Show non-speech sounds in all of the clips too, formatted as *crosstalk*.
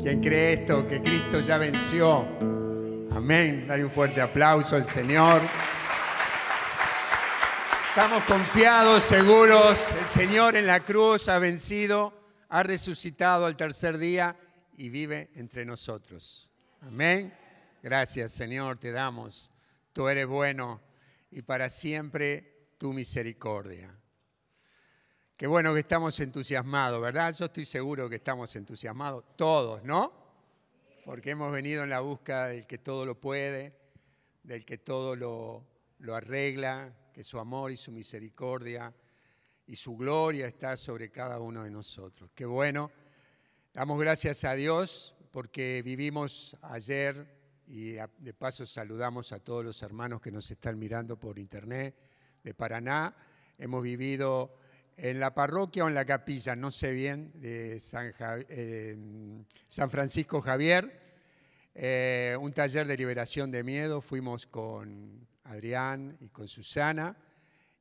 ¿Quién cree esto? Que Cristo ya venció. Amén. Dale un fuerte aplauso al Señor. Estamos confiados, seguros. El Señor en la cruz ha vencido, ha resucitado al tercer día y vive entre nosotros. Amén. Gracias, Señor, te damos. Tú eres bueno y para siempre tu misericordia. Qué bueno que estamos entusiasmados, ¿verdad? Yo estoy seguro que estamos entusiasmados, todos, ¿no? Porque hemos venido en la búsqueda del que todo lo puede, del que todo lo, lo arregla, que su amor y su misericordia y su gloria está sobre cada uno de nosotros. Qué bueno. Damos gracias a Dios porque vivimos ayer y de paso saludamos a todos los hermanos que nos están mirando por internet de Paraná. Hemos vivido en la parroquia o en la capilla, no sé bien, de San, eh, Francisco Javier, eh, un taller de liberación de miedo. Fuimos con Adrián y con Susana.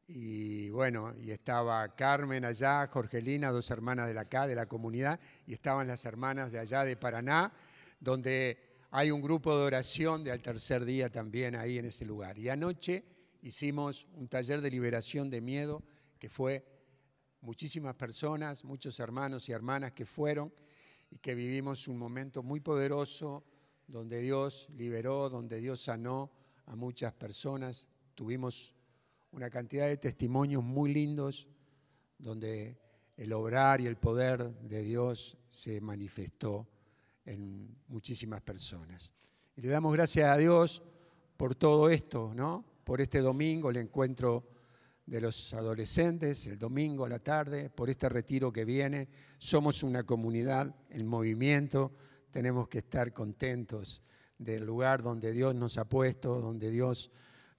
Y bueno, y estaba Carmen allá, Jorgelina, dos hermanas de acá, de la comunidad, y estaban las hermanas de allá de Paraná, donde hay un grupo de oración de al tercer día también ahí en ese lugar. Y anoche hicimos un taller de liberación de miedo que fue muchísimas personas, muchos hermanos y hermanas que fueron y que vivimos un momento muy poderoso donde Dios liberó, donde Dios sanó a muchas personas. Tuvimos una cantidad de testimonios muy lindos donde el obrar y el poder de Dios se manifestó en muchísimas personas. Y le damos gracias a Dios por todo esto, ¿no? Por este domingo, el encuentro de los adolescentes, el domingo a la tarde, por este retiro que viene. Somos una comunidad en movimiento, tenemos que estar contentos del lugar donde Dios nos ha puesto, donde Dios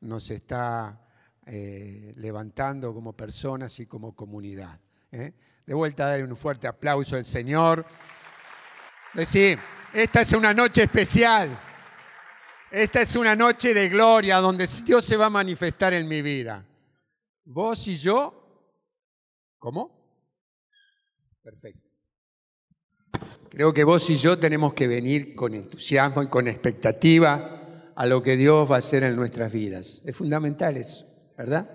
nos está eh, levantando como personas y como comunidad. ¿eh? De vuelta, darle un fuerte aplauso al Señor. Decir, esta es una noche especial. Esta es una noche de gloria donde Dios se va a manifestar en mi vida. Vos y yo, ¿cómo? Perfecto. Creo que vos y yo tenemos que venir con entusiasmo y con expectativa a lo que Dios va a hacer en nuestras vidas. Es fundamental eso, ¿verdad?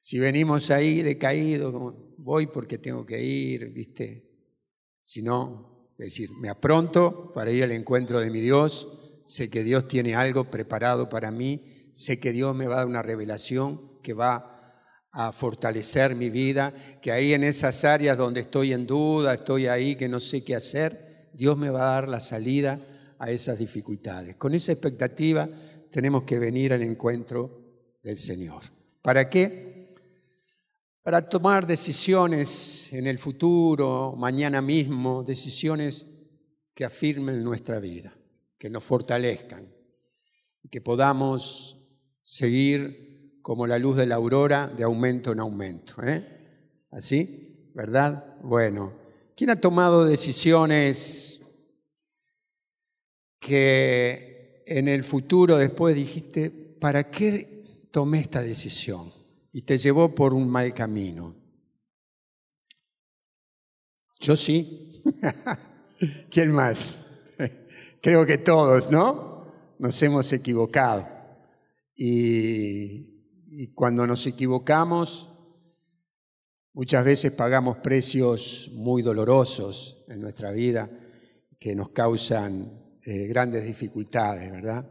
Si venimos ahí decaídos, voy porque tengo que ir, ¿viste? Si no, es decir, me apronto para ir al encuentro de mi Dios, sé que Dios tiene algo preparado para mí, sé que Dios me va a dar una revelación que va a fortalecer mi vida, que ahí en esas áreas donde estoy en duda, estoy ahí que no sé qué hacer, Dios me va a dar la salida a esas dificultades. Con esa expectativa tenemos que venir al encuentro del Señor. ¿Para qué? Para tomar decisiones en el futuro, mañana mismo, decisiones que afirmen nuestra vida, que nos fortalezcan, que podamos seguir como la luz de la aurora, de aumento en aumento. ¿eh? ¿Así? ¿Verdad? Bueno, ¿quién ha tomado decisiones que en el futuro después dijiste, ¿para qué tomé esta decisión? Y te llevó por un mal camino. Yo sí. *laughs* ¿Quién más? *laughs* Creo que todos, ¿no? Nos hemos equivocado. Y y cuando nos equivocamos, muchas veces pagamos precios muy dolorosos en nuestra vida que nos causan eh, grandes dificultades, ¿verdad?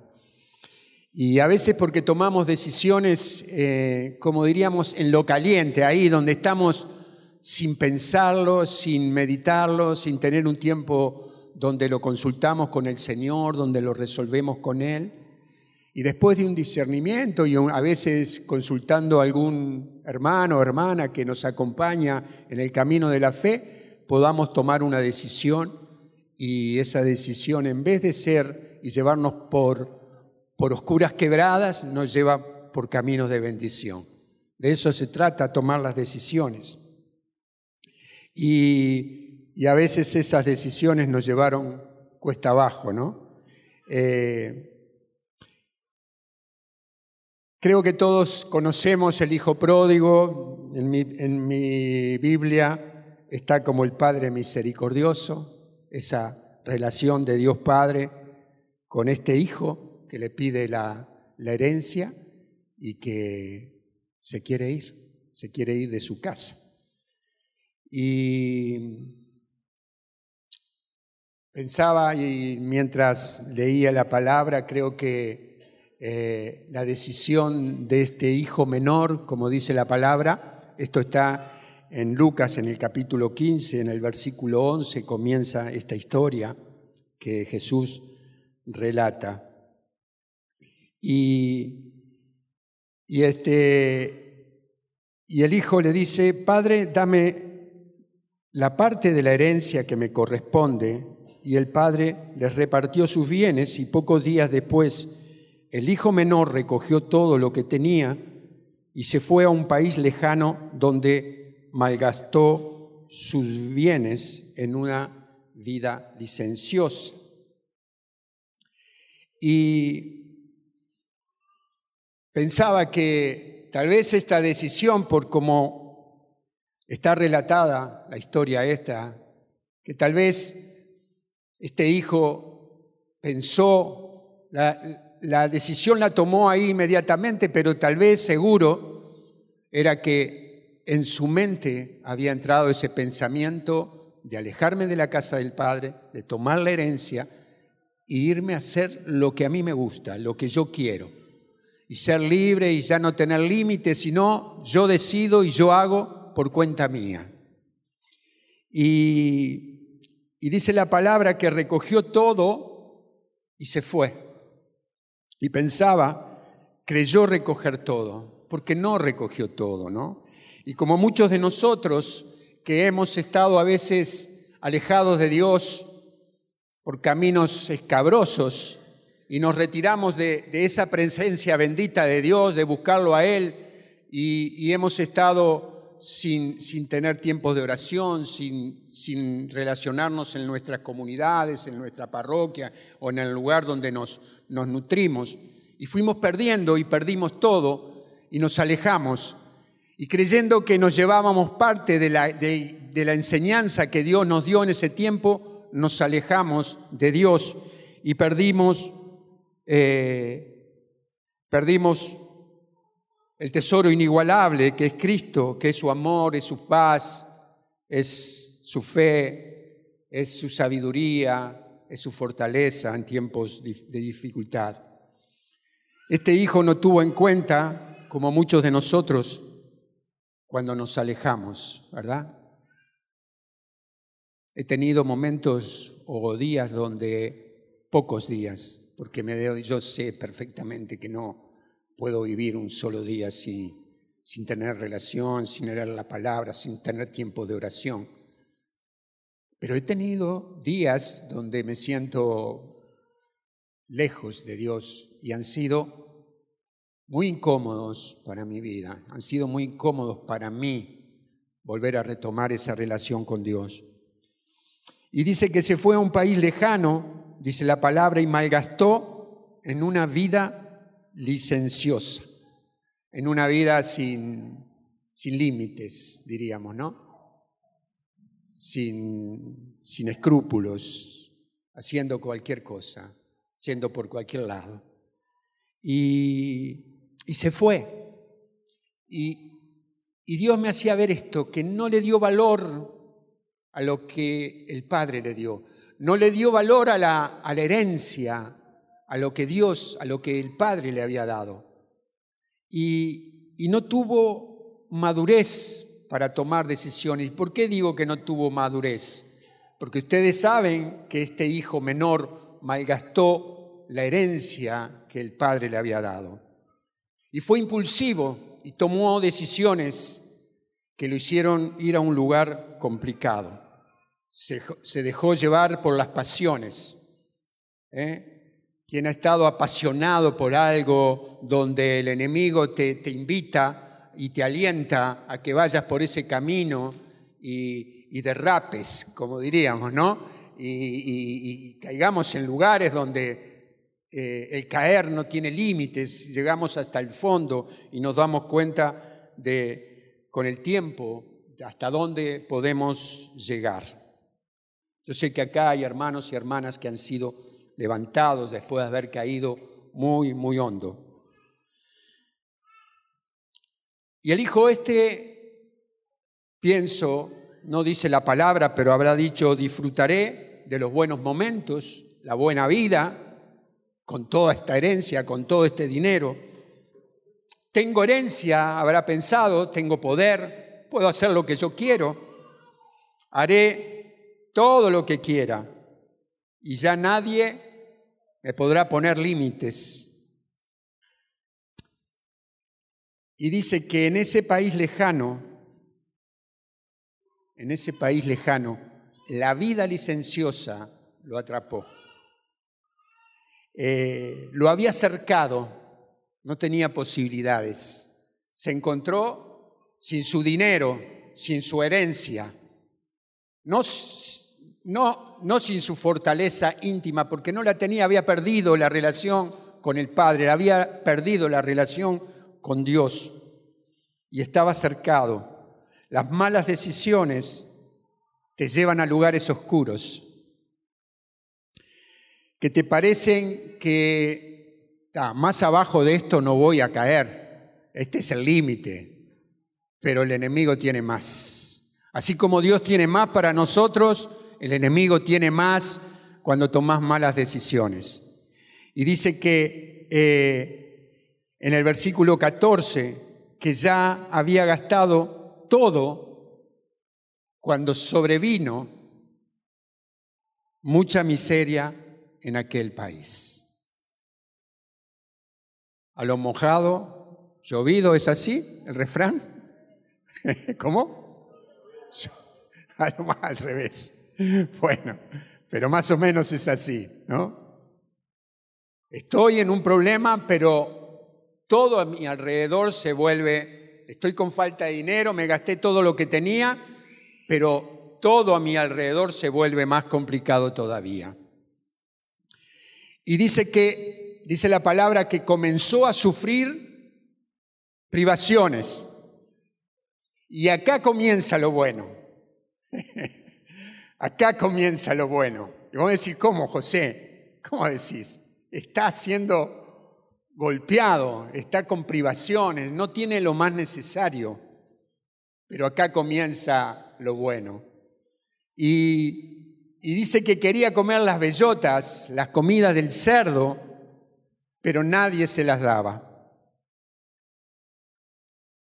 Y a veces porque tomamos decisiones, eh, como diríamos, en lo caliente, ahí donde estamos sin pensarlo, sin meditarlo, sin tener un tiempo donde lo consultamos con el Señor, donde lo resolvemos con Él. Y después de un discernimiento y a veces consultando a algún hermano o hermana que nos acompaña en el camino de la fe, podamos tomar una decisión y esa decisión en vez de ser y llevarnos por, por oscuras quebradas, nos lleva por caminos de bendición. De eso se trata, tomar las decisiones. Y, y a veces esas decisiones nos llevaron cuesta abajo, ¿no? Eh, Creo que todos conocemos el hijo pródigo, en mi, en mi Biblia está como el Padre misericordioso, esa relación de Dios Padre con este hijo que le pide la, la herencia y que se quiere ir, se quiere ir de su casa. Y Pensaba y mientras leía la palabra, creo que eh, la decisión de este hijo menor, como dice la palabra, esto está en Lucas en el capítulo 15, en el versículo 11 comienza esta historia que Jesús relata. Y, y, este, y el hijo le dice, Padre, dame la parte de la herencia que me corresponde y el padre les repartió sus bienes y pocos días después el hijo menor recogió todo lo que tenía y se fue a un país lejano donde malgastó sus bienes en una vida licenciosa. Y pensaba que tal vez esta decisión, por cómo está relatada la historia esta, que tal vez este hijo pensó, la, decisión la tomó ahí inmediatamente, pero tal vez seguro era que en su mente había entrado ese pensamiento de alejarme de la casa del Padre, de tomar la herencia e irme a hacer lo que a mí me gusta, lo que yo quiero. Y ser libre y ya no tener límites, sino yo decido y yo hago por cuenta mía. Y y dice la palabra que recogió todo y se fue. Y pensaba, creyó recoger todo, porque no recogió todo, ¿no? Y como muchos de nosotros que hemos estado a veces alejados de Dios por caminos escabrosos y nos retiramos de, esa presencia bendita de Dios, de buscarlo a Él, y hemos estado sin, tener tiempos de oración, sin, sin, relacionarnos en nuestras comunidades, en nuestra parroquia o en el lugar donde nos, nos nutrimos. Y fuimos perdiendo y perdimos todo y nos alejamos. Y creyendo que nos llevábamos parte de la, de, la enseñanza que Dios nos dio en ese tiempo, nos alejamos de Dios y perdimos, eh, perdimos el tesoro inigualable que es Cristo, que es su amor, es su paz, es su fe, es su sabiduría, es su fortaleza en tiempos de dificultad. Este hijo no tuvo en cuenta, como muchos de nosotros, cuando nos alejamos, ¿verdad? He tenido momentos o días donde, pocos días, porque me, yo sé perfectamente que no, puedo vivir un solo día sin, tener relación, sin leer la palabra, sin tener tiempo de oración. Pero he tenido días donde me siento lejos de Dios y han sido muy incómodos para mi vida, han sido muy incómodos para mí volver a retomar esa relación con Dios. Y dice que se fue a un país lejano, dice la palabra, y malgastó en una vida licenciosa, en una vida sin, sin límites, diríamos, ¿no? Sin, sin escrúpulos, haciendo cualquier cosa, yendo por cualquier lado. Y, y se fue. Y, y Dios me hacía ver esto, que no le dio valor a lo que el Padre le dio, no le dio valor a la, a la herencia, a lo que Dios, a lo que el Padre le había dado. Y, no tuvo madurez para tomar decisiones. ¿Por qué digo que no tuvo madurez? Porque ustedes saben que este hijo menor malgastó la herencia que el Padre le había dado. Y fue impulsivo y tomó decisiones que lo hicieron ir a un lugar complicado. Se, se dejó llevar por las pasiones. ¿eh? Quien ha estado apasionado por algo donde el enemigo te, te invita y te alienta a que vayas por ese camino y, y derrapes, como diríamos, ¿no? Y, caigamos en lugares donde eh, el caer no tiene límites, llegamos hasta el fondo y nos damos cuenta de con el tiempo hasta dónde podemos llegar. Yo sé que acá hay hermanos y hermanas que han sido levantados después de haber caído muy, muy hondo. Y el hijo este, pienso, no dice la palabra, pero habrá dicho, disfrutaré de los buenos momentos, la buena vida, con toda esta herencia, con todo este dinero. Tengo herencia, habrá pensado, tengo poder, puedo hacer lo que yo quiero, haré todo lo que quiera y ya nadie me podrá poner límites. Y dice que en ese país lejano, en ese país lejano, la vida licenciosa lo atrapó. Eh, lo había cercado, no tenía posibilidades. Se encontró sin su dinero, sin su herencia, no no, no sin su fortaleza íntima, porque no la tenía, había perdido la relación con el Padre, había perdido la relación con Dios y estaba cercado. Las malas decisiones te llevan a lugares oscuros, que te parecen que más abajo de esto no voy a caer, este es el límite, pero el enemigo tiene más. Así como Dios tiene más para nosotros, el enemigo tiene más cuando tomas malas decisiones. Y dice que eh, en el versículo 14, que ya había gastado todo cuando sobrevino mucha miseria en aquel país. A lo mojado, llovido, ¿es así el refrán? *laughs* ¿Cómo? *laughs* Al revés. *laughs* Bueno, pero más o menos es así, ¿no? Estoy en un problema, pero todo a mi alrededor se vuelve, estoy con falta de dinero, me gasté todo lo que tenía, pero todo a mi alrededor se vuelve más complicado todavía. Y dice que, dice la palabra, que comenzó a sufrir privaciones. Y acá comienza lo bueno. *laughs* Acá comienza lo bueno. Y vamos a decir, ¿cómo, José? ¿Cómo decís? Está siendo golpeado, está con privaciones, no tiene lo más necesario. Pero acá comienza lo bueno. Y, y dice que quería comer las bellotas, las comidas del cerdo, pero nadie se las daba.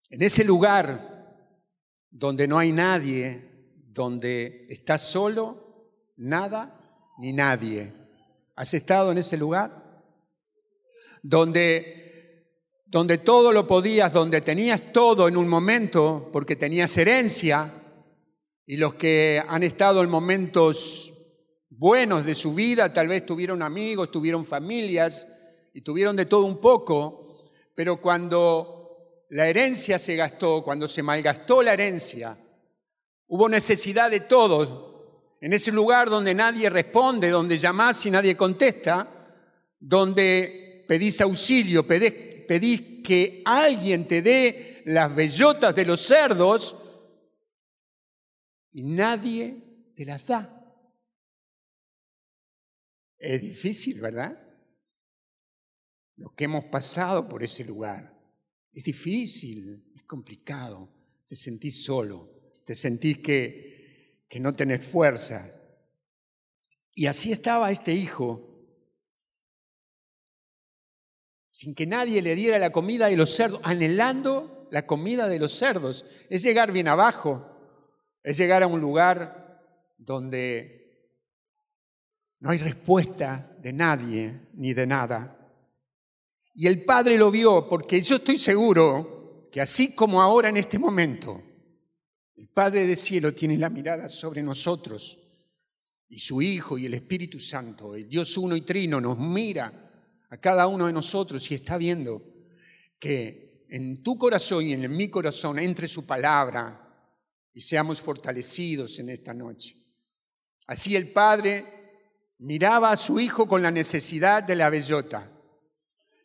En ese lugar donde no hay nadie, donde estás solo, nada ni nadie. ¿Has estado en ese lugar? Donde, donde todo lo podías, donde tenías todo en un momento porque tenías herencia y los que han estado en momentos buenos de su vida, tal vez tuvieron amigos, tuvieron familias y tuvieron de todo un poco, pero cuando la herencia se gastó, cuando se malgastó la herencia, Hubo necesidad de todos. En ese lugar donde nadie responde, donde llamás y nadie contesta, donde pedís auxilio, pedís, que alguien te dé las bellotas de los cerdos y nadie te las da. Es difícil, ¿verdad? Lo que hemos pasado por ese lugar. Es difícil, es complicado, te sentís solo te sentís que, que no tenés fuerza. Y así estaba este hijo, sin que nadie le diera la comida de los cerdos, anhelando la comida de los cerdos. Es llegar bien abajo, es llegar a un lugar donde no hay respuesta de nadie ni de nada. Y el Padre lo vio porque yo estoy seguro que así como ahora en este momento, el Padre de cielo tiene la mirada sobre nosotros y su Hijo y el Espíritu Santo, el Dios uno y trino, nos mira a cada uno de nosotros y está viendo que en tu corazón y en mi corazón entre su palabra y seamos fortalecidos en esta noche. Así el Padre miraba a su Hijo con la necesidad de la bellota,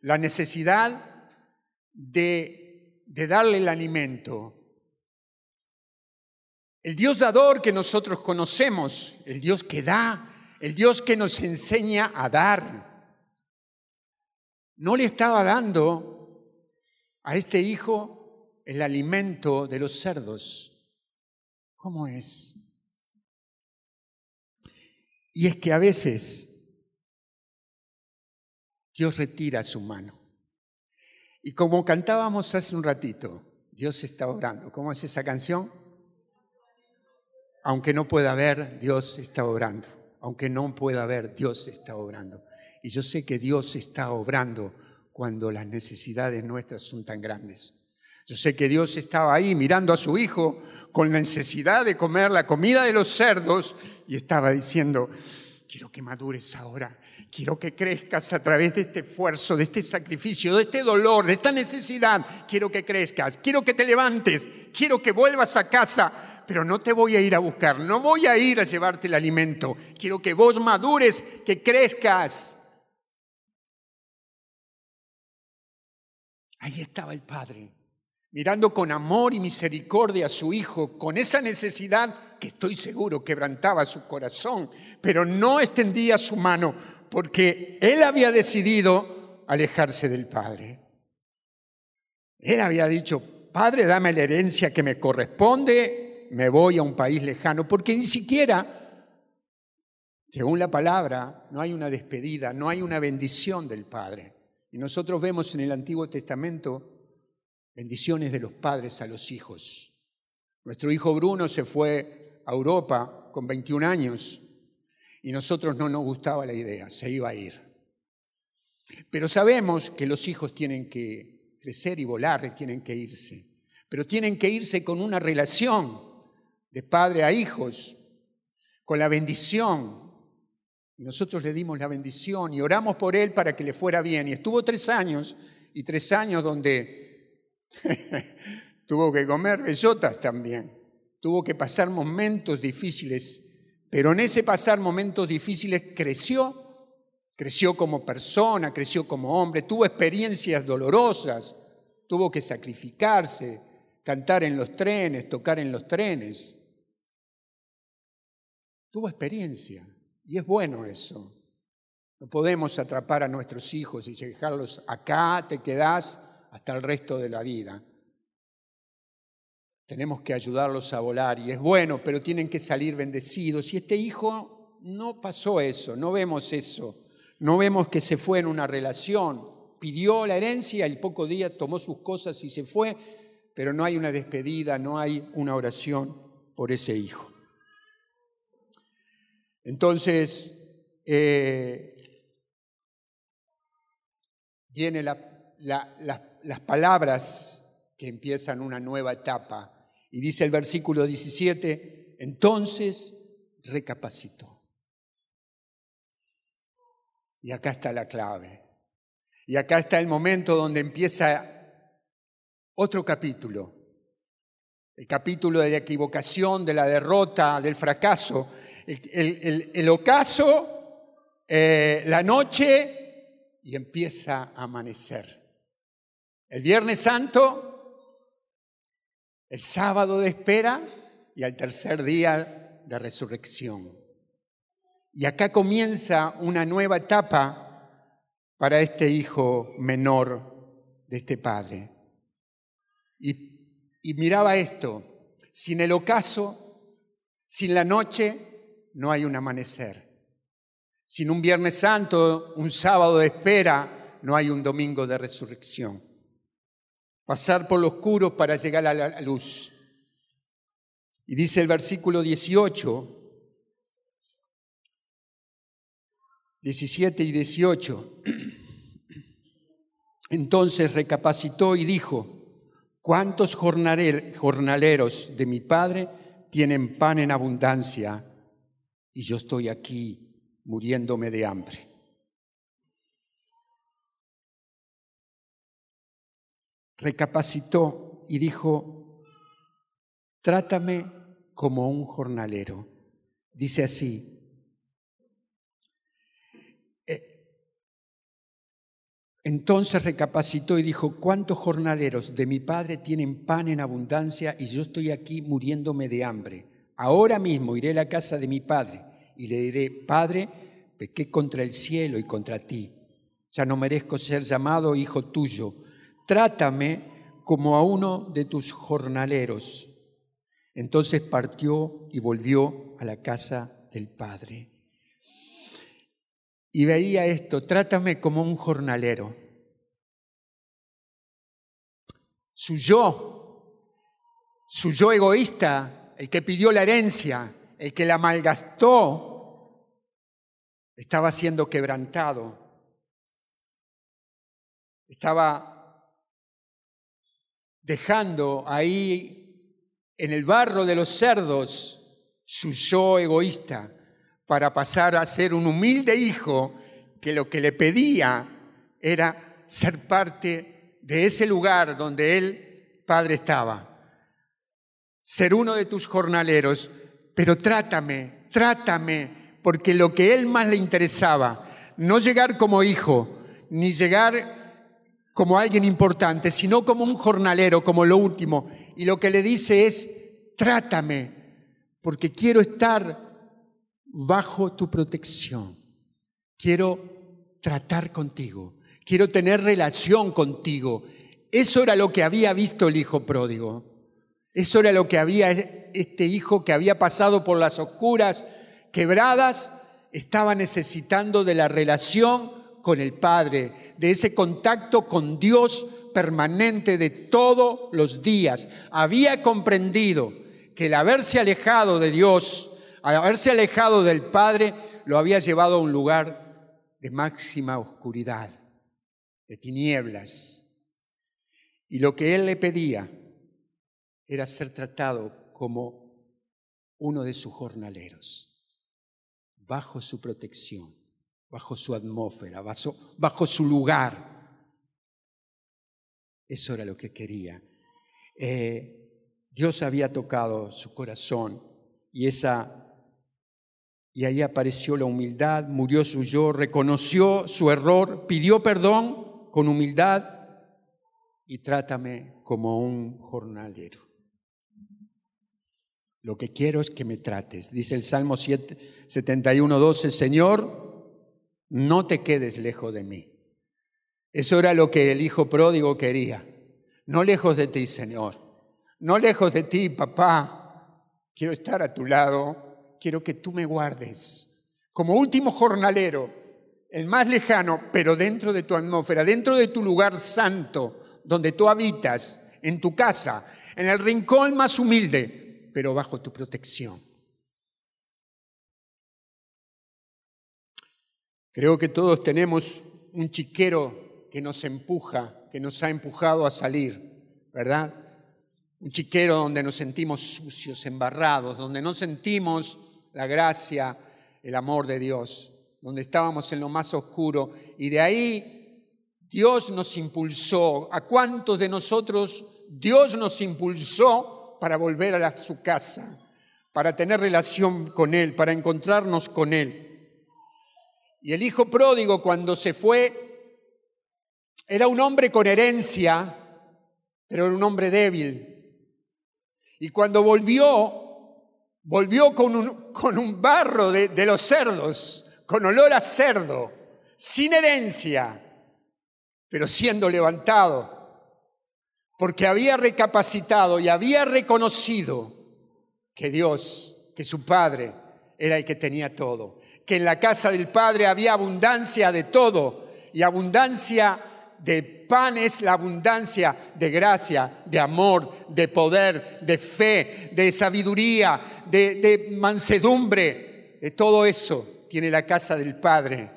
la necesidad de, de darle el alimento, El Dios dador que nosotros conocemos, el Dios que da, el Dios que nos enseña a dar, no le estaba dando a este hijo el alimento de los cerdos. ¿Cómo es? Y es que a veces Dios retira su mano. Y como cantábamos hace un ratito, Dios está orando. ¿Cómo es esa canción? Aunque no pueda ver, Dios está obrando. Aunque no pueda ver, Dios está obrando. Y yo sé que Dios está obrando cuando las necesidades nuestras son tan grandes. Yo sé que Dios estaba ahí mirando a su hijo con la necesidad de comer la comida de los cerdos y estaba diciendo, quiero que madures ahora, quiero que crezcas a través de este esfuerzo, de este sacrificio, de este dolor, de esta necesidad, quiero que crezcas, quiero que te levantes, quiero que vuelvas a casa pero no te voy a ir a buscar, no voy a ir a llevarte el alimento. Quiero que vos madures, que crezcas. Ahí estaba el Padre, mirando con amor y misericordia a su Hijo, con esa necesidad que estoy seguro quebrantaba su corazón, pero no extendía su mano porque Él había decidido alejarse del Padre. Él había dicho, Padre, dame la herencia que me corresponde me voy a un país lejano, porque ni siquiera, según la palabra, no hay una despedida, no hay una bendición del Padre. Y nosotros vemos en el Antiguo Testamento bendiciones de los padres a los hijos. Nuestro hijo Bruno se fue a Europa con 21 años y nosotros no nos gustaba la idea, se iba a ir. Pero sabemos que los hijos tienen que crecer y volar, tienen que irse, pero tienen que irse con una relación de padre a hijos, con la bendición. Y nosotros le dimos la bendición y oramos por él para que le fuera bien. Y estuvo tres años, y tres años donde *laughs* tuvo que comer bellotas también. Tuvo que pasar momentos difíciles, pero en ese pasar momentos difíciles creció, creció como persona, creció como hombre, tuvo experiencias dolorosas, tuvo que sacrificarse, cantar en los trenes, tocar en los trenes tuvo experiencia y es bueno eso. No podemos atrapar a nuestros hijos y dejarlos acá, te quedás hasta el resto de la vida. Tenemos que ayudarlos a volar y es bueno, pero tienen que salir bendecidos. Y este hijo no pasó eso, no vemos eso. No vemos que se fue en una relación. Pidió la herencia, el poco día tomó sus cosas y se fue, pero no hay una despedida, no hay una oración por ese hijo. Entonces, eh, vienen las palabras que empiezan una nueva etapa. Y dice el versículo 17, entonces recapacitó. Y acá está la clave. Y acá está el momento donde empieza otro capítulo. El capítulo de la equivocación, de la derrota, del fracaso el, ocaso, eh, la noche y empieza a amanecer. El Viernes Santo, el sábado de espera y al tercer día de resurrección. Y acá comienza una nueva etapa para este hijo menor de este padre. Y, y miraba esto, sin el ocaso, sin la noche, no hay un amanecer. Sin un Viernes Santo, un sábado de espera, no hay un domingo de resurrección. Pasar por lo oscuro para llegar a la luz. Y dice el versículo 18, 17 y 18. *clears throat* Entonces recapacitó y dijo, ¿cuántos jornaleros de mi padre tienen pan en abundancia? Y yo estoy aquí muriéndome de hambre. Recapacitó y dijo, trátame como un jornalero. Dice así, eh, entonces recapacitó y dijo, ¿cuántos jornaleros de mi padre tienen pan en abundancia y yo estoy aquí muriéndome de hambre? Ahora mismo iré a la casa de mi padre y le diré, Padre, pequé contra el cielo y contra ti. Ya no merezco ser llamado hijo tuyo. Trátame como a uno de tus jornaleros. Entonces partió y volvió a la casa del Padre. Y veía esto, trátame como un jornalero. Su yo, su yo egoísta, el que pidió la herencia, el que la malgastó, estaba siendo quebrantado. Estaba dejando ahí en el barro de los cerdos su yo egoísta para pasar a ser un humilde hijo que lo que le pedía era ser parte de ese lugar donde él, Padre, estaba. Ser uno de tus jornaleros, pero trátame, trátame, porque lo que él más le interesaba, no llegar como hijo, ni llegar como alguien importante, sino como un jornalero, como lo último. Y lo que le dice es, trátame, porque quiero estar bajo tu protección. Quiero tratar contigo, quiero tener relación contigo. Eso era lo que había visto el hijo pródigo. Eso era lo que había este hijo que había pasado por las oscuras quebradas, estaba necesitando de la relación con el Padre, de ese contacto con Dios permanente de todos los días. Había comprendido que el haberse alejado de Dios, al haberse alejado del Padre, lo había llevado a un lugar de máxima oscuridad, de tinieblas. Y lo que él le pedía era ser tratado como uno de sus jornaleros, bajo su protección bajo su atmósfera, bajo, su lugar. Eso era lo que quería. Eh, Dios había tocado su corazón y esa y ahí apareció la humildad, murió su yo, reconoció su error, pidió perdón con humildad y trátame como un jornalero. Lo que quiero es que me trates. Dice el Salmo 71, 12, Señor, no te quedes lejos de mí. Eso era lo que el hijo pródigo quería. No lejos de ti, Señor. No lejos de ti, papá. Quiero estar a tu lado. Quiero que tú me guardes. Como último jornalero, el más lejano, pero dentro de tu atmósfera, dentro de tu lugar santo, donde tú habitas, en tu casa, en el rincón más humilde, pero bajo tu protección. Creo que todos tenemos un chiquero que nos empuja, que nos ha empujado a salir, ¿verdad? Un chiquero donde nos sentimos sucios, embarrados, donde no sentimos la gracia, el amor de Dios, donde estábamos en lo más oscuro y de ahí Dios nos impulsó. ¿A cuántos de nosotros Dios nos impulsó para volver a su casa, para tener relación con Él, para encontrarnos con Él? Y el hijo pródigo cuando se fue era un hombre con herencia, pero era un hombre débil. Y cuando volvió, volvió con un, con un barro de, de los cerdos, con olor a cerdo, sin herencia, pero siendo levantado, porque había recapacitado y había reconocido que Dios, que su Padre, era el que tenía todo que en la casa del Padre había abundancia de todo y abundancia de pan es la abundancia de gracia, de amor, de poder, de fe, de sabiduría, de, de mansedumbre, de todo eso tiene la casa del Padre.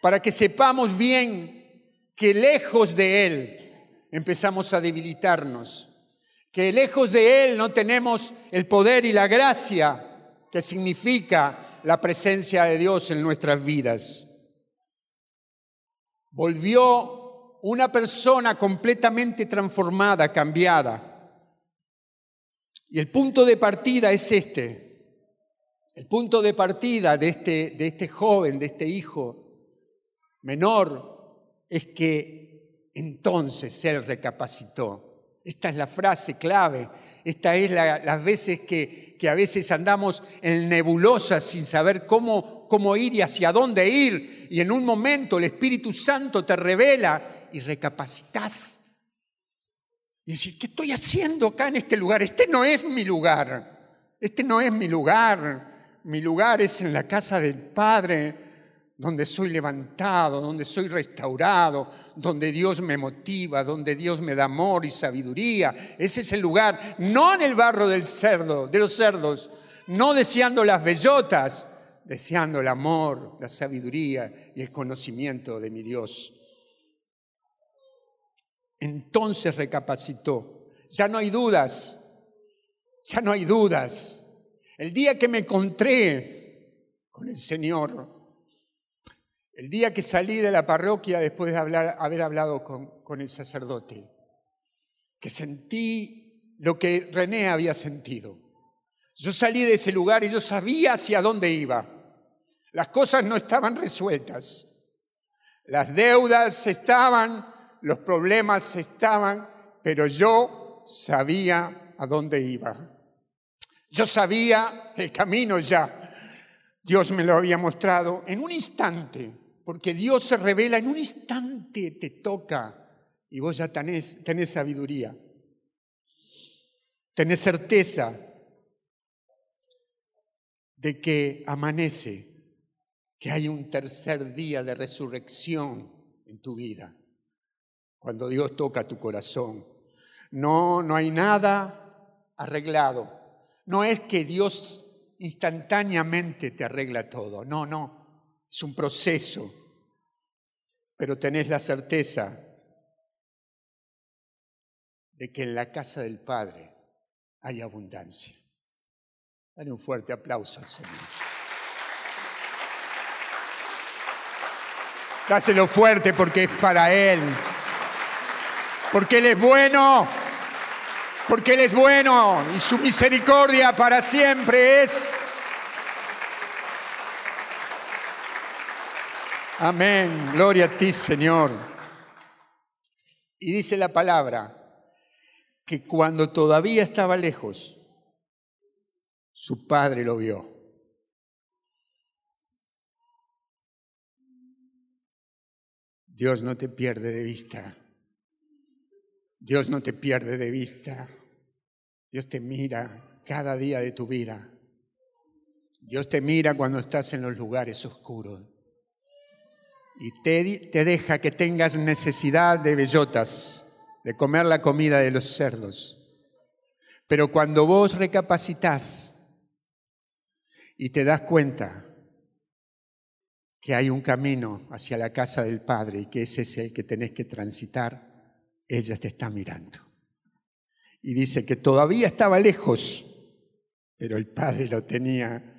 Para que sepamos bien que lejos de Él empezamos a debilitarnos, que lejos de Él no tenemos el poder y la gracia que significa la presencia de Dios en nuestras vidas. Volvió una persona completamente transformada, cambiada. Y el punto de partida es este. El punto de partida de este, de este joven, de este hijo menor, es que entonces él recapacitó. Esta es la frase clave. Esta es las veces que, que, a veces andamos en nebulosa sin saber cómo, cómo ir y hacia dónde ir. Y en un momento el Espíritu Santo te revela y recapacitas. Y decir, ¿qué estoy haciendo acá en este lugar? Este no es mi lugar. Este no es mi lugar. Mi lugar es en la casa del Padre donde soy levantado, donde soy restaurado, donde Dios me motiva, donde Dios me da amor y sabiduría. Ese es el lugar, no en el barro del cerdo, de los cerdos, no deseando las bellotas, deseando el amor, la sabiduría y el conocimiento de mi Dios. Entonces recapacitó. Ya no hay dudas, ya no hay dudas. El día que me encontré con el Señor, el día que salí de la parroquia después de haber hablado con, el sacerdote, que sentí lo que René había sentido. Yo salí de ese lugar y yo sabía hacia dónde iba. Las cosas no estaban resueltas. Las deudas estaban, los problemas estaban, pero yo sabía a dónde iba. Yo sabía el camino ya. Dios me lo había mostrado en un instante porque Dios se revela en un instante, te toca y vos ya tenés, tenés sabiduría, tenés certeza de que amanece, que hay un tercer día de resurrección en tu vida, cuando Dios toca tu corazón. No, no hay nada arreglado. No es que Dios instantáneamente te arregla todo. No, no. Es un proceso, pero tenés la certeza de que en la casa del Padre hay abundancia. Dale un fuerte aplauso al Señor. Dáselo fuerte porque es para Él. Porque Él es bueno. Porque Él es bueno y su misericordia para siempre es. Amén. Gloria a ti, Señor. Y dice la palabra que cuando todavía estaba lejos, su padre lo vio. Dios no te pierde de vista. Dios no te pierde de vista. Dios te mira cada día de tu vida. Dios te mira cuando estás en los lugares oscuros y te, deja que tengas necesidad de bellotas, de comer la comida de los cerdos. Pero cuando vos recapacitas y te das cuenta que hay un camino hacia la casa del Padre y que ese es el que tenés que transitar, ella te está mirando. Y dice que todavía estaba lejos, pero el Padre lo tenía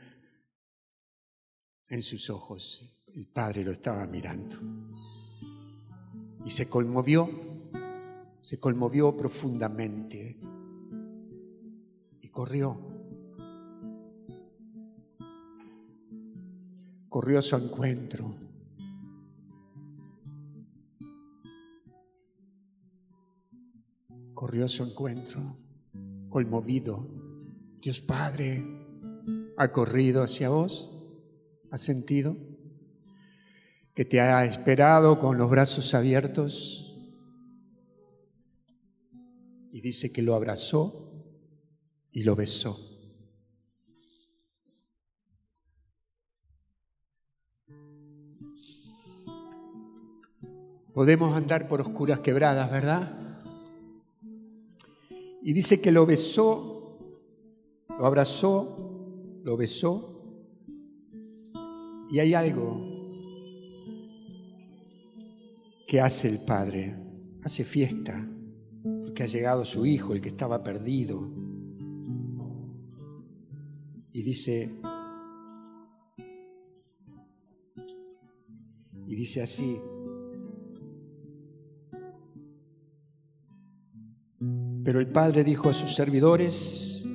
en sus ojos. El padre lo estaba mirando y se conmovió, se conmovió profundamente y corrió. Corrió su encuentro. Corrió su encuentro, conmovido. Dios Padre ha corrido hacia vos, ha sentido que te ha esperado con los brazos abiertos y dice que lo abrazó y lo besó. Podemos andar por oscuras quebradas, ¿verdad? Y dice que lo besó, lo abrazó, lo besó. Y hay algo ¿Qué hace el Padre? Hace fiesta, porque ha llegado su Hijo, el que estaba perdido. Y dice, y dice así, pero el Padre dijo a sus servidores,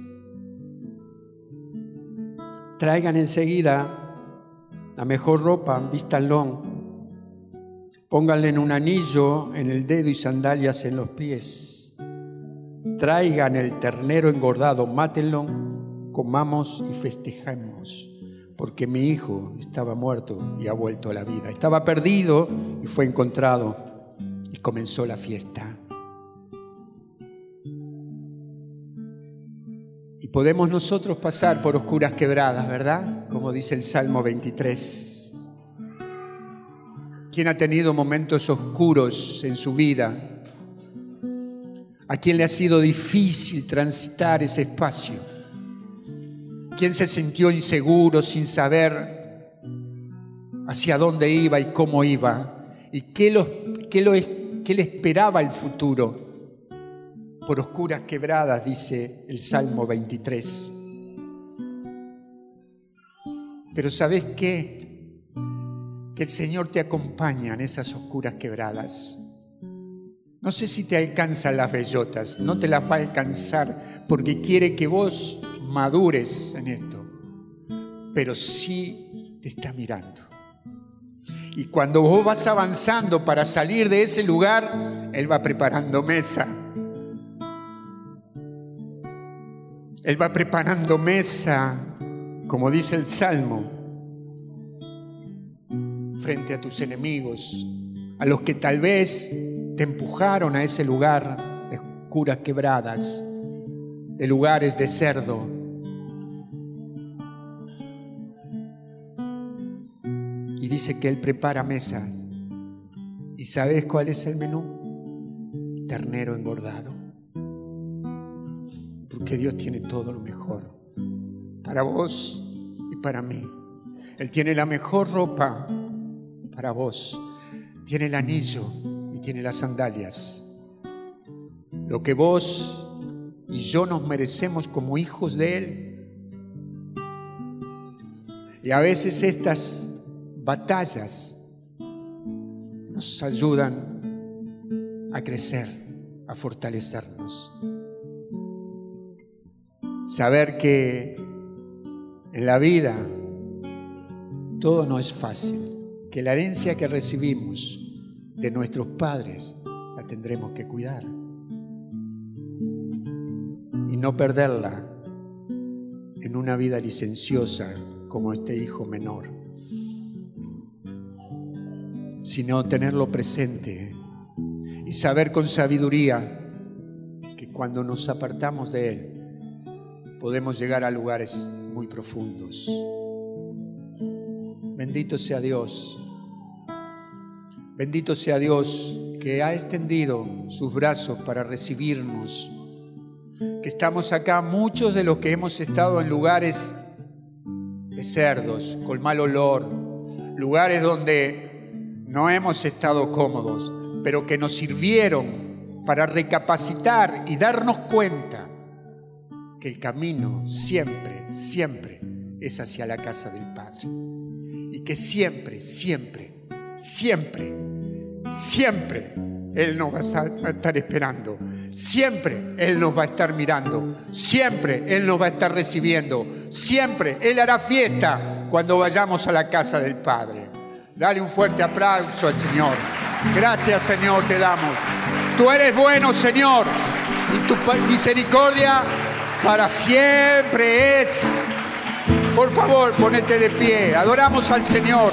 traigan enseguida la mejor ropa, vístanlo Pónganle un anillo en el dedo y sandalias en los pies. traigan el ternero engordado, mátenlo, comamos y festejemos, porque mi hijo estaba muerto y ha vuelto a la vida. Estaba perdido y fue encontrado y comenzó la fiesta. Y podemos nosotros pasar por oscuras quebradas, ¿verdad? Como dice el Salmo 23. ¿Quién ha tenido momentos oscuros en su vida? ¿A quién le ha sido difícil transitar ese espacio? ¿Quién se sintió inseguro sin saber hacia dónde iba y cómo iba? ¿Y qué, lo, qué, lo, qué le esperaba el futuro? por oscuras quebradas, dice el Salmo 23. Pero ¿sabes qué? Que el Señor te acompaña en esas oscuras quebradas. No sé si te alcanzan las bellotas, no te las va a alcanzar porque quiere que vos madures en esto, pero sí te está mirando. Y cuando vos vas avanzando para salir de ese lugar, Él va preparando mesa Él va preparando mesa, como dice el Salmo, frente a tus enemigos, a los que tal vez te empujaron a ese lugar de curas quebradas, de lugares de cerdo. Y dice que Él prepara mesas. ¿Y sabes cuál es el menú? Ternero engordado porque Dios tiene todo lo mejor para vos y para mí. Él tiene la mejor ropa para vos, tiene el anillo y tiene las sandalias. Lo que vos y yo nos merecemos como hijos de Él. Y a veces estas batallas nos ayudan a crecer, a fortalecernos. Saber que en la vida todo no es fácil, que la herencia que recibimos de nuestros padres la tendremos que cuidar y no perderla en una vida licenciosa como este hijo menor, sino tenerlo presente y saber con sabiduría que cuando nos apartamos de él, podemos llegar a lugares muy profundos. Bendito sea Dios. Bendito sea Dios que ha extendido sus brazos para recibirnos. Que estamos acá, muchos de los que hemos estado en lugares de cerdos, con mal olor, lugares donde no hemos estado cómodos, pero que nos sirvieron para recapacitar y darnos cuenta que el camino siempre, siempre es hacia la casa del Padre. Que siempre, siempre, siempre, siempre Él nos va a estar esperando. Siempre Él nos va a estar mirando. Siempre Él nos va a estar recibiendo. Siempre Él hará fiesta cuando vayamos a la casa del Padre. Dale un fuerte aplauso al Señor. Gracias Señor te damos. Tú eres bueno Señor y tu misericordia para siempre es. Por favor, ponete de pie. Adoramos al Señor.